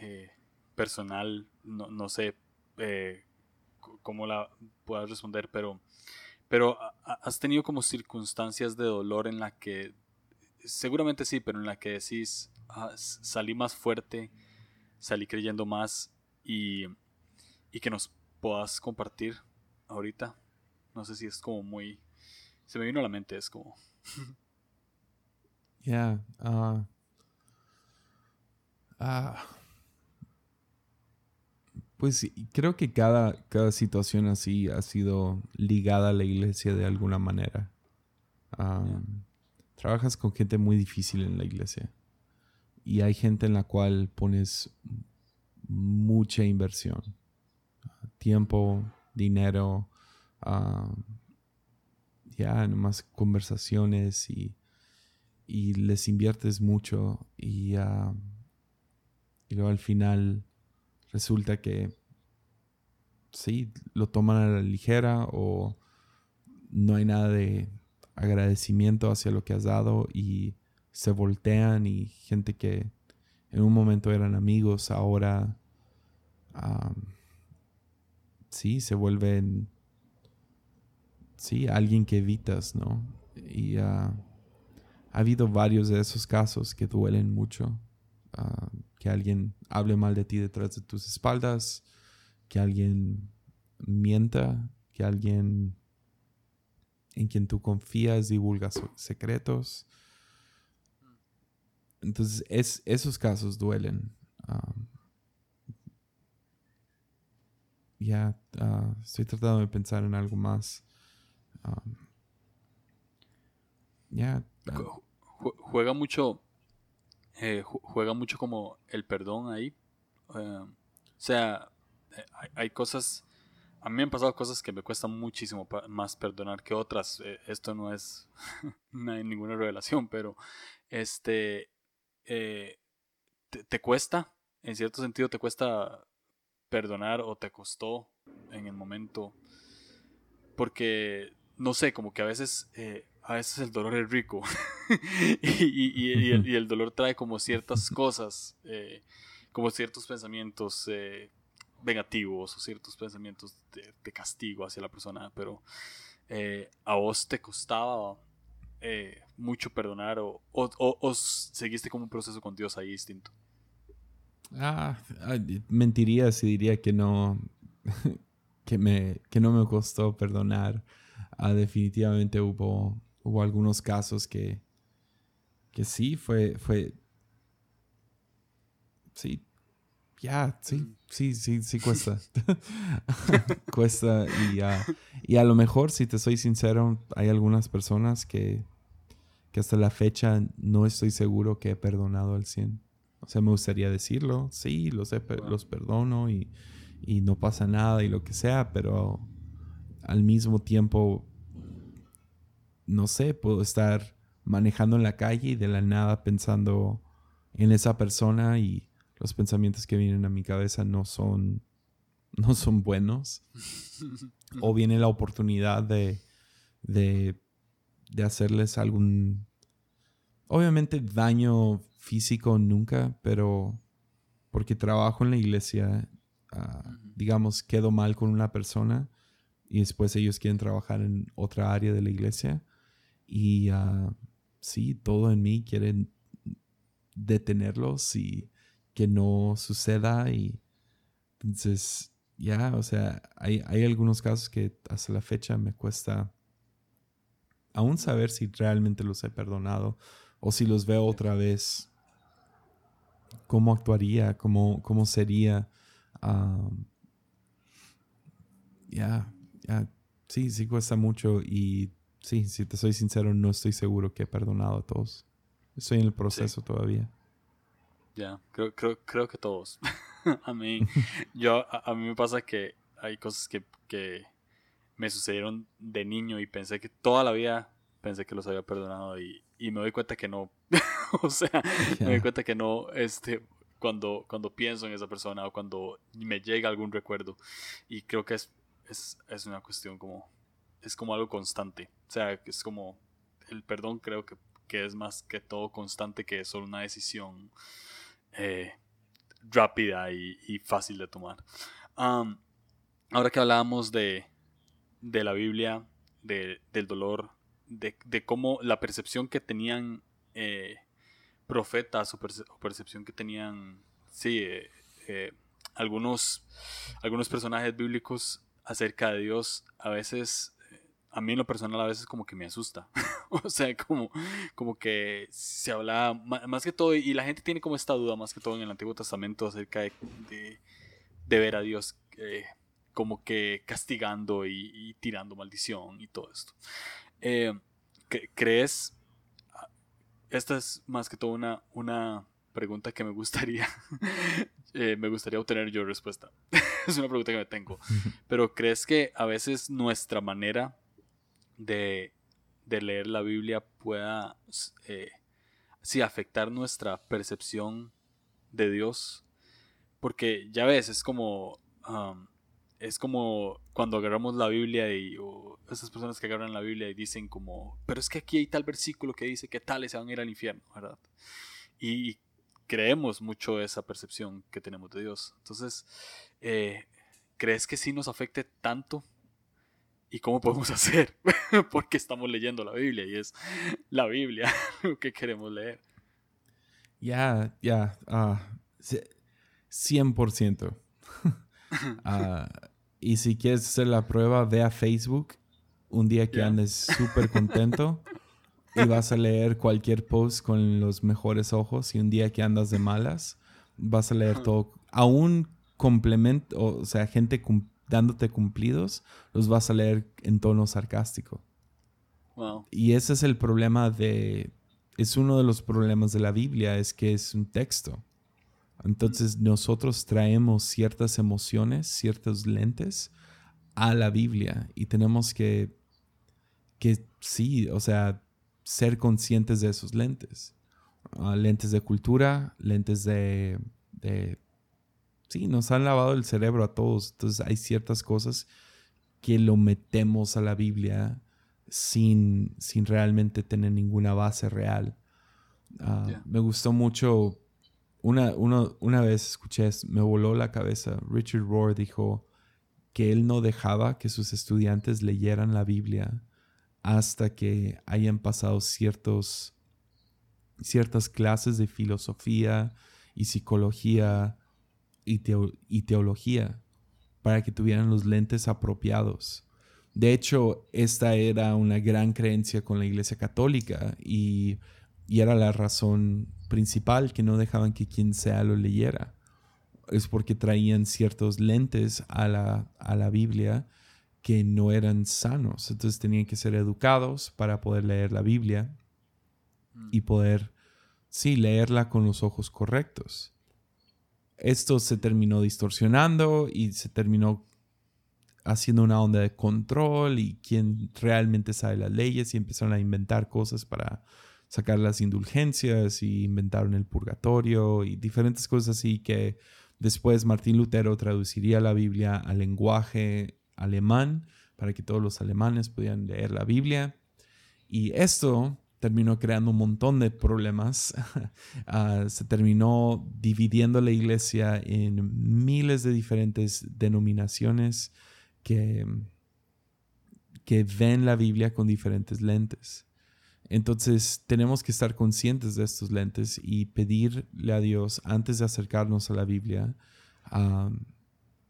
eh, personal, no, no sé eh, la puedas responder, pero, pero has tenido como circunstancias de dolor en la que, seguramente sí, pero en la que decís, ah, salí más fuerte, salí creyendo más y y que nos puedas compartir ahorita. No sé si es como muy... Se me vino a la mente, es como... [laughs] Ya. Ah, ah, pues creo que cada, cada situación así ha sido ligada a la iglesia de alguna manera. Trabajas con gente muy difícil en la iglesia. Y hay gente en la cual pones mucha inversión tiempo, dinero, ya nomás conversaciones y, les inviertes mucho y, uh, y luego al final resulta que sí, lo toman a la ligera o no hay nada de agradecimiento hacia lo que has dado y se voltean y gente que en un momento eran amigos ahora sí, se vuelven, sí, alguien que evitas, ¿no? Y ah, ha habido varios de esos casos que duelen mucho. Ah, que alguien hable mal de ti detrás de tus espaldas, que alguien mienta, que alguien en quien tú confías divulga secretos. Entonces, es, esos casos duelen. Ah, ya ah, estoy tratando de pensar en algo más. ya. Ah. Juega mucho. Eh, juega mucho como el perdón ahí. Eh, o sea, eh, hay, cosas. A mí me han pasado cosas que me cuestan muchísimo más perdonar que otras. esto no es [laughs] no hay ninguna revelación, pero este te cuesta, en cierto sentido te cuesta perdonar o te costó en el momento. Porque, no sé, como que a veces, a veces el dolor es rico. [laughs] y, el, dolor trae como ciertas cosas, eh, como ciertos pensamientos eh, negativos o ciertos pensamientos de, castigo hacia la persona. Pero a vos te costaba mucho perdonar o, o seguiste como un proceso con Dios ahí distinto. Ah, mentiría si diría que no, [laughs] que, me, que no me costó perdonar. Ah, definitivamente hubo, hubo algunos casos que, que sí, fue, fue, sí, ya, sí, mm. sí, sí, sí cuesta. [laughs] cuesta y, y a lo mejor, si te soy sincero, hay algunas personas que, que hasta la fecha no estoy seguro que he perdonado al 100. O sea, me gustaría decirlo, sí, los, los perdono y, no pasa nada y lo que sea, pero al mismo tiempo, no sé, puedo estar manejando en la calle y de la nada pensando en esa persona y los pensamientos que vienen a mi cabeza no son, [laughs] no son buenos. [laughs] o viene la oportunidad de, de, de hacerles algún, obviamente daño físico nunca, pero porque trabajo en la iglesia, ah, digamos, quedo mal con una persona y después ellos quieren trabajar en otra área de la iglesia y uh, sí, todo en mí quiere detenerlos y que no suceda y entonces ya, o sea, hay, hay algunos casos que hasta la fecha me cuesta aún saber si realmente los he perdonado o si los veo otra vez cómo actuaría, cómo, cómo sería. ya, ya, sí, sí cuesta mucho y sí, si te soy sincero, no estoy seguro que he perdonado a todos. Estoy en el proceso todavía. Ya, creo, creo, creo que todos. [laughs] a mí, yo, a, mí me pasa que hay cosas que, que me sucedieron de niño y pensé que toda la vida pensé que los había perdonado y, me doy cuenta que no. [laughs] o sea, me doy cuenta que no, este, cuando, cuando pienso en esa persona o cuando me llega algún recuerdo. Y creo que es, es, es una cuestión como, es como algo constante. O sea, es como, el perdón creo que, que es más que todo constante que solo una decisión eh, rápida y, y, fácil de tomar. ahora que hablábamos de, de la Biblia, de, del dolor, de, de, cómo la percepción que tenían eh, profetas o, percepción que tenían, sí, eh, algunos, algunos personajes bíblicos acerca de Dios, a veces, a mí en lo personal a veces como que me asusta. [laughs] o sea, como, como que se habla más que todo, y la gente tiene como esta duda más que todo en el Antiguo Testamento acerca de, de, ver a Dios como que castigando y, tirando maldición y todo esto. Eh, ¿Crees? Esta es más que todo una, una pregunta que me gustaría, [laughs] eh, me gustaría obtener yo respuesta. [laughs] es una pregunta que me tengo. Pero ¿crees que a veces nuestra manera de, leer la Biblia pueda eh, afectar nuestra percepción de Dios? Porque ya ves, es como es como cuando agarramos la Biblia y o esas personas que agarran la Biblia y dicen como, pero es que aquí hay tal versículo que dice que tales se van a ir al infierno, ¿verdad? Y creemos mucho esa percepción que tenemos de Dios. Entonces, eh, ¿crees que sí nos afecte tanto? ¿Y cómo podemos [laughs] hacer? Porque estamos leyendo la Biblia y es la Biblia [laughs] lo que queremos leer. Ya, ya, 100%. Uh, [laughs] y si quieres hacer la prueba, ve a Facebook un día que andes súper contento y vas a leer cualquier post con los mejores ojos. Y un día que andas de malas, vas a leer todo. Aún complemento, o sea, gente dándote cumplidos, los vas a leer en tono sarcástico. Y ese es el problema de. Es uno de los problemas de la Biblia, es que es un texto. Entonces nosotros traemos ciertas emociones, ciertos lentes a la Biblia y tenemos que, que sí, o sea, ser conscientes de esos lentes. Ah, lentes de cultura, lentes de, de... Sí, nos han lavado el cerebro a todos. Entonces hay ciertas cosas que lo metemos a la Biblia sin, sin realmente tener ninguna base real. Ah, me gustó mucho una, una vez escuché, me voló la cabeza, Richard Rohr dijo que él no dejaba que sus estudiantes leyeran la Biblia hasta que hayan pasado ciertos, ciertas clases de filosofía y psicología y, y teología para que tuvieran los lentes apropiados. De hecho, esta era una gran creencia con la Iglesia Católica y y era la razón principal que no dejaban que quien sea lo leyera. Es porque traían ciertos lentes a la, a la Biblia que no eran sanos. Entonces tenían que ser educados para poder leer la Biblia y mm. poder, sí, leerla con los ojos correctos. Esto se terminó distorsionando y se terminó haciendo una onda de control y quien realmente sabe las leyes y empezaron a inventar cosas para sacar las indulgencias y inventaron el purgatorio y diferentes cosas así que después Martín Lutero traduciría la Biblia al lenguaje alemán para que todos los alemanes pudieran leer la Biblia. Y esto terminó creando un montón de problemas. [laughs] Ah, se terminó dividiendo la iglesia en miles de diferentes denominaciones que, que ven la Biblia con diferentes lentes. Entonces tenemos que estar conscientes de estos lentes y pedirle a Dios antes de acercarnos a la Biblia.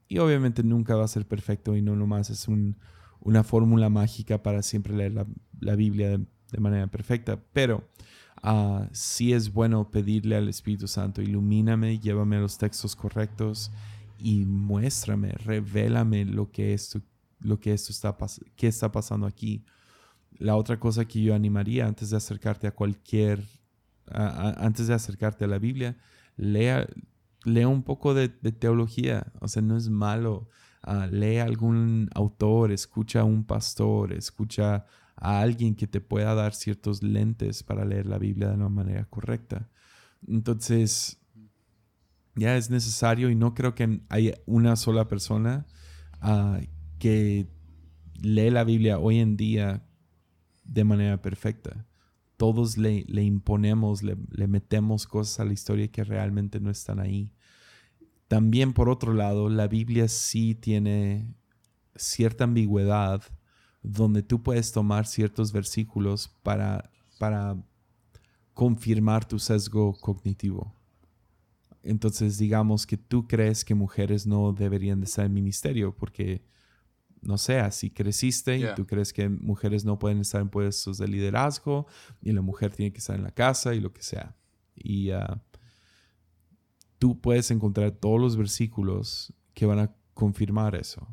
y obviamente nunca va a ser perfecto y no nomás es una fórmula mágica para siempre leer la, Biblia de, manera perfecta, pero uh, sí es bueno pedirle al Espíritu Santo, ilumíname, llévame a los textos correctos y muéstrame, revélame lo que esto, lo que esto está, qué está pasando aquí la otra cosa que yo animaría antes de acercarte a cualquier, antes de acercarte a la Biblia, lea, lea un poco de, teología, o sea, no es malo. Uh, lee algún autor, escucha a un pastor, escucha a alguien que te pueda dar ciertos lentes para leer la Biblia de una manera correcta. Entonces, ya es necesario y no creo que haya una sola persona ah, que lee la Biblia hoy en día de manera perfecta. Todos le, imponemos, le, le, metemos cosas a la historia que realmente no están ahí. También, por otro lado, la Biblia sí tiene cierta ambigüedad donde tú puedes tomar ciertos versículos para, para confirmar tu sesgo cognitivo. Entonces, digamos que tú crees que mujeres no deberían de estar en ministerio porque, no sé, así creciste y tú crees que mujeres no pueden estar en puestos de liderazgo y la mujer tiene que estar en la casa y lo que sea. Y ah, tú puedes encontrar todos los versículos que van a confirmar eso.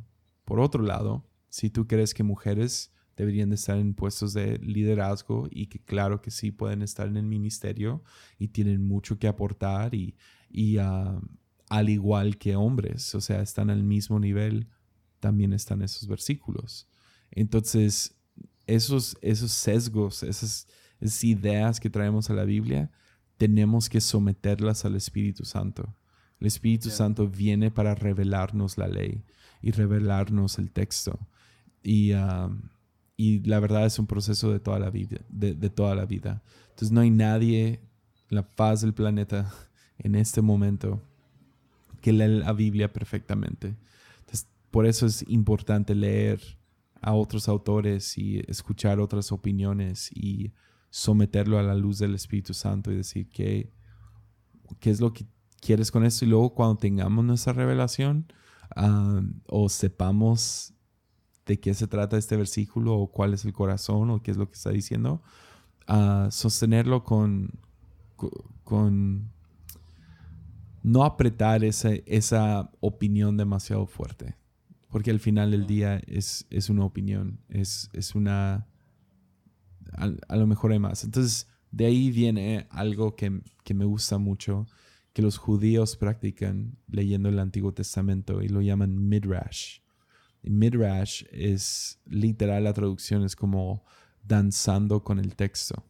Por otro lado, si tú crees que mujeres deberían de estar en puestos de liderazgo y que claro que sí pueden estar en el ministerio y tienen mucho que aportar y, y al igual que hombres, o sea, están al mismo nivel, también están esos versículos. Entonces, esos, esos sesgos, esas, ideas que traemos a la Biblia, tenemos que someterlas al Espíritu Santo. El Espíritu Santo viene para revelarnos la ley y revelarnos el texto. Y, ah, y la verdad es un proceso de toda la vida. De, de, toda la vida. Entonces no hay nadie en la faz del planeta [laughs] en este momento que lee la Biblia perfectamente. Entonces, por eso es importante leer a otros autores y escuchar otras opiniones y someterlo a la luz del Espíritu Santo y decir qué, qué es lo que quieres con esto y luego cuando tengamos nuestra revelación ah, o sepamos de qué se trata este versículo o cuál es el corazón o qué es lo que está diciendo, uh, sostenerlo con, con no apretar esa, esa opinión demasiado fuerte. Porque al final del día es, es una opinión, es, es una... A, lo mejor hay más. Entonces, de ahí viene algo que, que me gusta mucho, que los judíos practican leyendo el Antiguo Testamento y lo llaman midrash. Midrash es literal, la traducción es como danzando con el texto.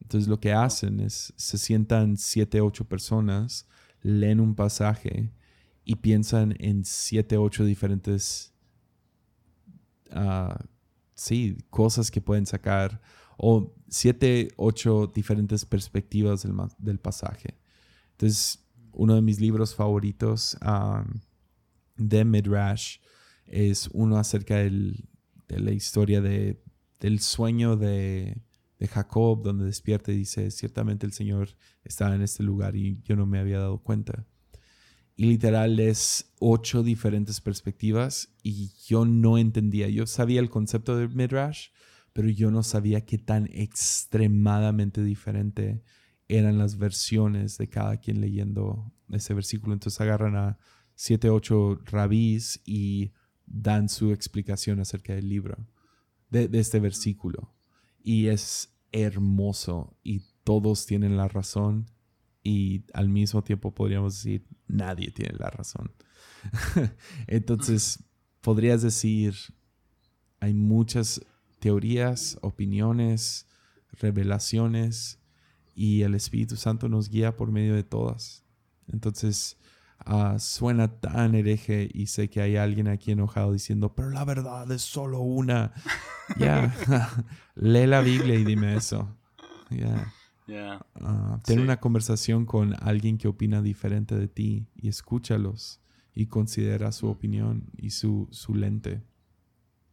Entonces lo que hacen es, se sientan siete, ocho personas leen un pasaje y piensan en siete, ocho diferentes, uh, sí, cosas que pueden sacar, o siete, ocho diferentes perspectivas del, del pasaje. Entonces, uno de mis libros favoritos um, de Midrash es uno acerca del, de la historia de, del sueño de, de Jacob, donde despierta y dice, ciertamente el Señor estaba en este lugar y yo no me había dado cuenta. Y literal es ocho diferentes perspectivas y yo no entendía. Yo sabía el concepto de Midrash, pero yo no sabía qué tan extremadamente diferente eran las versiones de cada quien leyendo ese versículo. Entonces agarran a siete, ocho rabís y dan su explicación acerca del libro, de este versículo y es hermoso y todos tienen la razón y al mismo tiempo podríamos decir nadie tiene la razón. [laughs] Entonces, podrías decir, hay muchas teorías, opiniones, revelaciones y el Espíritu Santo nos guía por medio de todas. Entonces, Ah, suena tan hereje y sé que hay alguien aquí enojado diciendo, pero la verdad es solo una. [laughs] Ya, [laughs] lee la Biblia y dime eso. Ya. Ah, ten una conversación con alguien que opina diferente de ti y escúchalos y considera su opinión y su, su lente.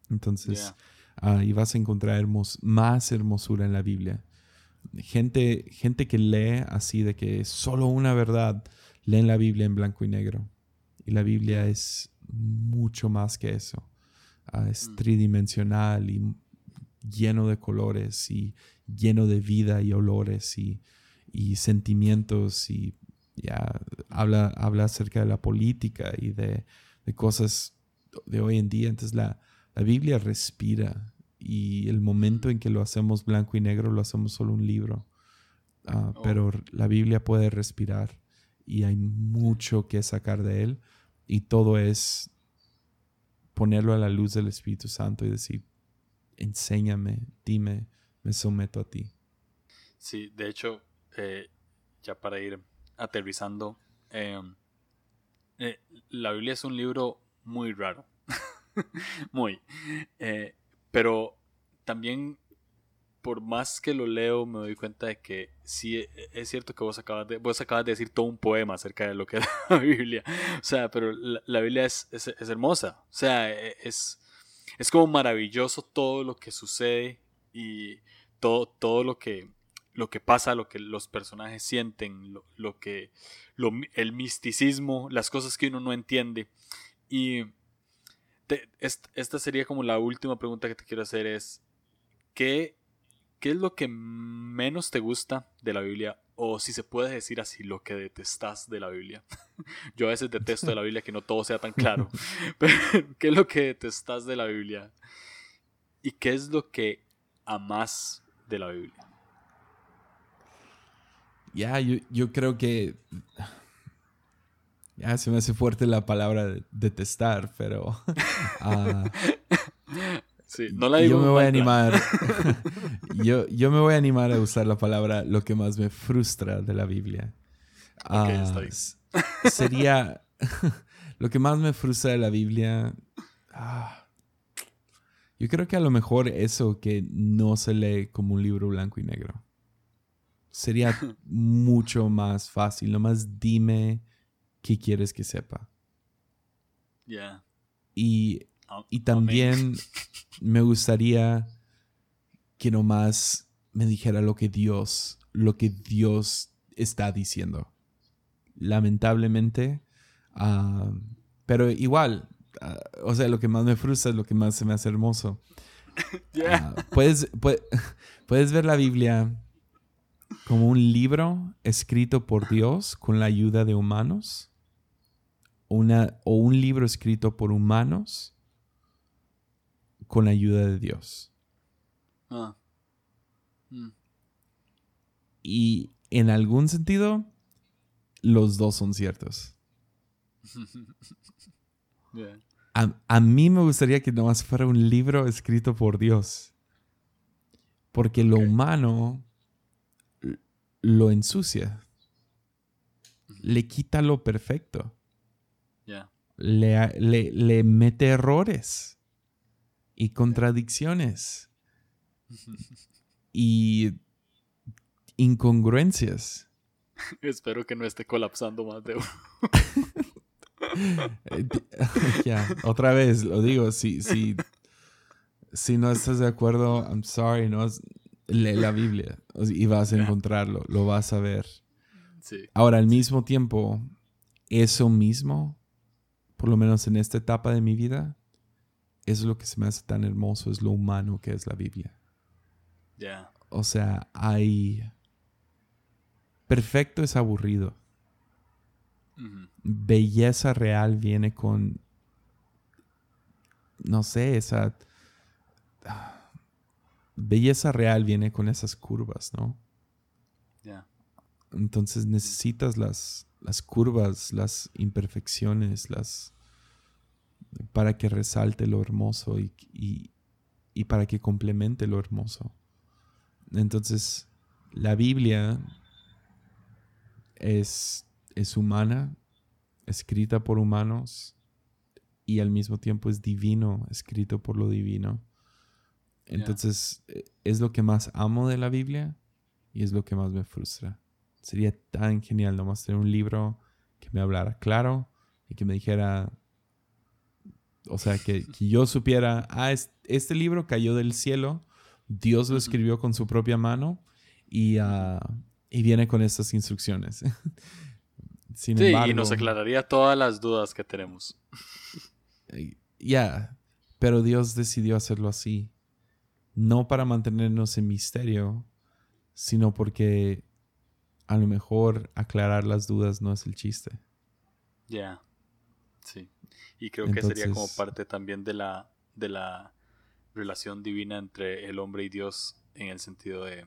Entonces, ahí vas a encontrar más hermosura en la Biblia. Gente, gente que lee así de que es solo una verdad leen la Biblia en blanco y negro. Y la Biblia es mucho más que eso. Ah, es mm. tridimensional y lleno de colores y lleno de vida y olores y, sentimientos y ya habla, habla acerca de la política y de, cosas de hoy en día. Entonces la, la Biblia respira y el momento en que lo hacemos blanco y negro lo hacemos solo un libro. Ah, oh. Pero la Biblia puede respirar y hay mucho que sacar de él y todo es ponerlo a la luz del Espíritu Santo y decir, enséñame, dime, me someto a ti. Sí, de hecho, eh, ya para ir aterrizando, em, eh, la Biblia es un libro muy raro, [laughs] muy, eh, pero también por más que lo leo me doy cuenta de que sí e, es cierto que vos acabas de, vos acabas de decir todo un poema acerca de lo que es [laughs] la Biblia, o sea, pero la, Biblia es, es, es, hermosa, o sea, e, es, es como maravilloso todo lo que sucede y todo, todo lo que lo que pasa, lo que los personajes sienten, lo, que el misticismo, las cosas que uno no entiende. Y esta sería como la última pregunta que te quiero hacer es ¿qué, ¿qué es lo que menos te gusta de la Biblia? O si se puede decir así, lo que detestas de la Biblia. [laughs] Yo a veces detesto de la Biblia que no todo sea tan claro. [laughs] [laughs] Pero, ¿qué es lo que detestas de la Biblia? ¿Y qué es lo que amas de la Biblia? Ya, yo, creo que. Ya se me hace fuerte la palabra detestar, pero. Uh, sí, no la digo yo me voy a animar. [laughs] [laughs] yo, yo me voy a animar a usar la palabra lo que más me frustra de la Biblia. Uh, sería. [laughs] lo que más me frustra de la Biblia. Ah, yo creo que a lo mejor eso que no se lee como un libro blanco y negro sería mucho más fácil. Nomás dime qué quieres que sepa. Ya. Y, y también me gustaría que nomás me dijera lo que Dios, lo que Dios está diciendo. Lamentablemente. Ah, pero igual, ah, o sea, lo que más me frustra es lo que más se me hace hermoso. [laughs] Ah, puedes, [laughs] puedes ver la Biblia como un libro escrito por Dios con la ayuda de humanos una, o un libro escrito por humanos con la ayuda de Dios. Ah. Mm. Y en algún sentido, los dos son ciertos. [laughs] a, a, mí me gustaría que nomás fuera un libro escrito por Dios. Porque lo humano lo ensucia. Le quita lo perfecto. Le, le, mete errores y contradicciones y incongruencias. Espero que no esté colapsando más [laughs] de ya, otra vez, lo digo, si, si, si no estás de acuerdo, I'm sorry, no, lee la Biblia y vas a encontrarlo, lo vas a ver. Ahora, al mismo tiempo, eso mismo, por lo menos en esta etapa de mi vida, es lo que se me hace tan hermoso, es lo humano que es la Biblia. Ya. O sea, hay... Perfecto es aburrido. Belleza real viene con, no sé, esa belleza real viene con esas curvas, ¿no? Ya. Entonces necesitas las, las curvas, las imperfecciones, las para que resalte lo hermoso y, y, para que complemente lo hermoso. Entonces, la Biblia es, es humana, escrita por humanos, y al mismo tiempo es divino, escrito por lo divino. Entonces, es lo que más amo de la Biblia y es lo que más me frustra. Sería tan genial nomás tener un libro que me hablara claro y que me dijera, o sea, que, yo supiera, ah, este libro cayó del cielo, Dios lo escribió con su propia mano y, uh, y viene con estas instrucciones. [laughs] sí, y nos aclararía todas las dudas que tenemos. Eh, ya, pero Dios decidió hacerlo así no para mantenernos en misterio, sino porque a lo mejor aclarar las dudas no es el chiste. Ya, sí. Y creo que sería como parte también de la, de la relación divina entre el hombre y Dios en el sentido de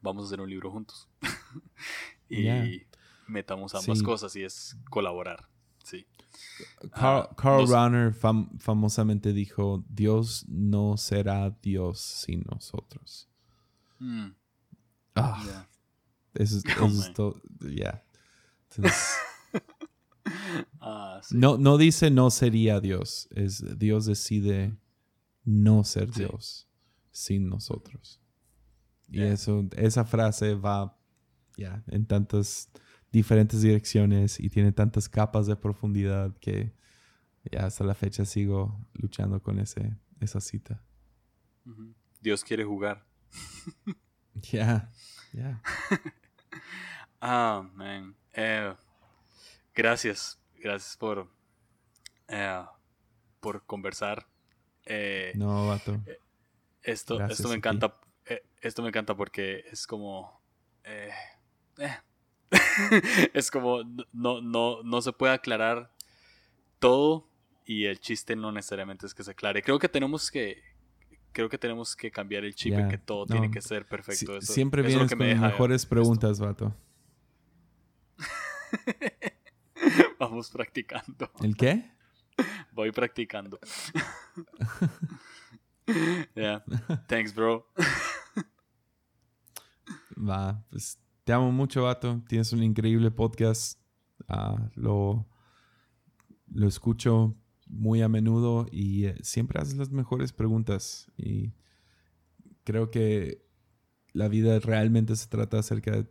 vamos a hacer un libro juntos [laughs] y metamos ambas cosas y es colaborar. Sí. Carl, Ah, Carl. Rahner fam- famosamente dijo, Dios no será Dios sin nosotros. Mm, Ah, ya. eso es, [laughs] Oh, es todo, ya. Entonces, [laughs] Ah, sí. no, no dice no sería Dios, es Dios decide no ser Sí. Dios sin nosotros. Y eso, esa frase va ya en tantas diferentes direcciones y tiene tantas capas de profundidad que ya hasta la fecha sigo luchando con ese, esa cita. Dios quiere jugar. [laughs] Ya, ya. [laughs] Ah, man. Eh, gracias. Gracias por, eh, por conversar. Eh, No, vato. esto, gracias esto me encanta. eh, esto me encanta porque es como. eh, eh. [laughs] es como. No, no, no se puede aclarar todo. Y el chiste no necesariamente es que se aclare. Creo que tenemos que. Creo que tenemos que cambiar el chip en Ya, que todo no. tiene que ser Si- perfecto. Eso- siempre eso es lo vienes que con me las deja mejores esto. preguntas, vato. [laughs] Vamos practicando. ¿El qué? Voy practicando. [laughs] yeah. Thanks, bro. Va, pues te amo mucho, vato. Tienes un increíble podcast. Ah, lo, lo escucho muy a menudo y eh, siempre haces las mejores preguntas. Y creo que la vida realmente se trata acerca de,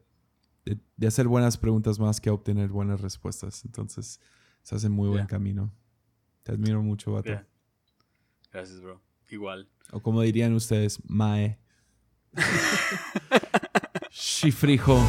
de- de hacer buenas preguntas más que obtener buenas respuestas. Entonces, se hace muy buen camino. Te admiro mucho, vato. Yeah. Gracias, bro. Igual. O como dirían ustedes, Mae. [laughs] Chifrijo.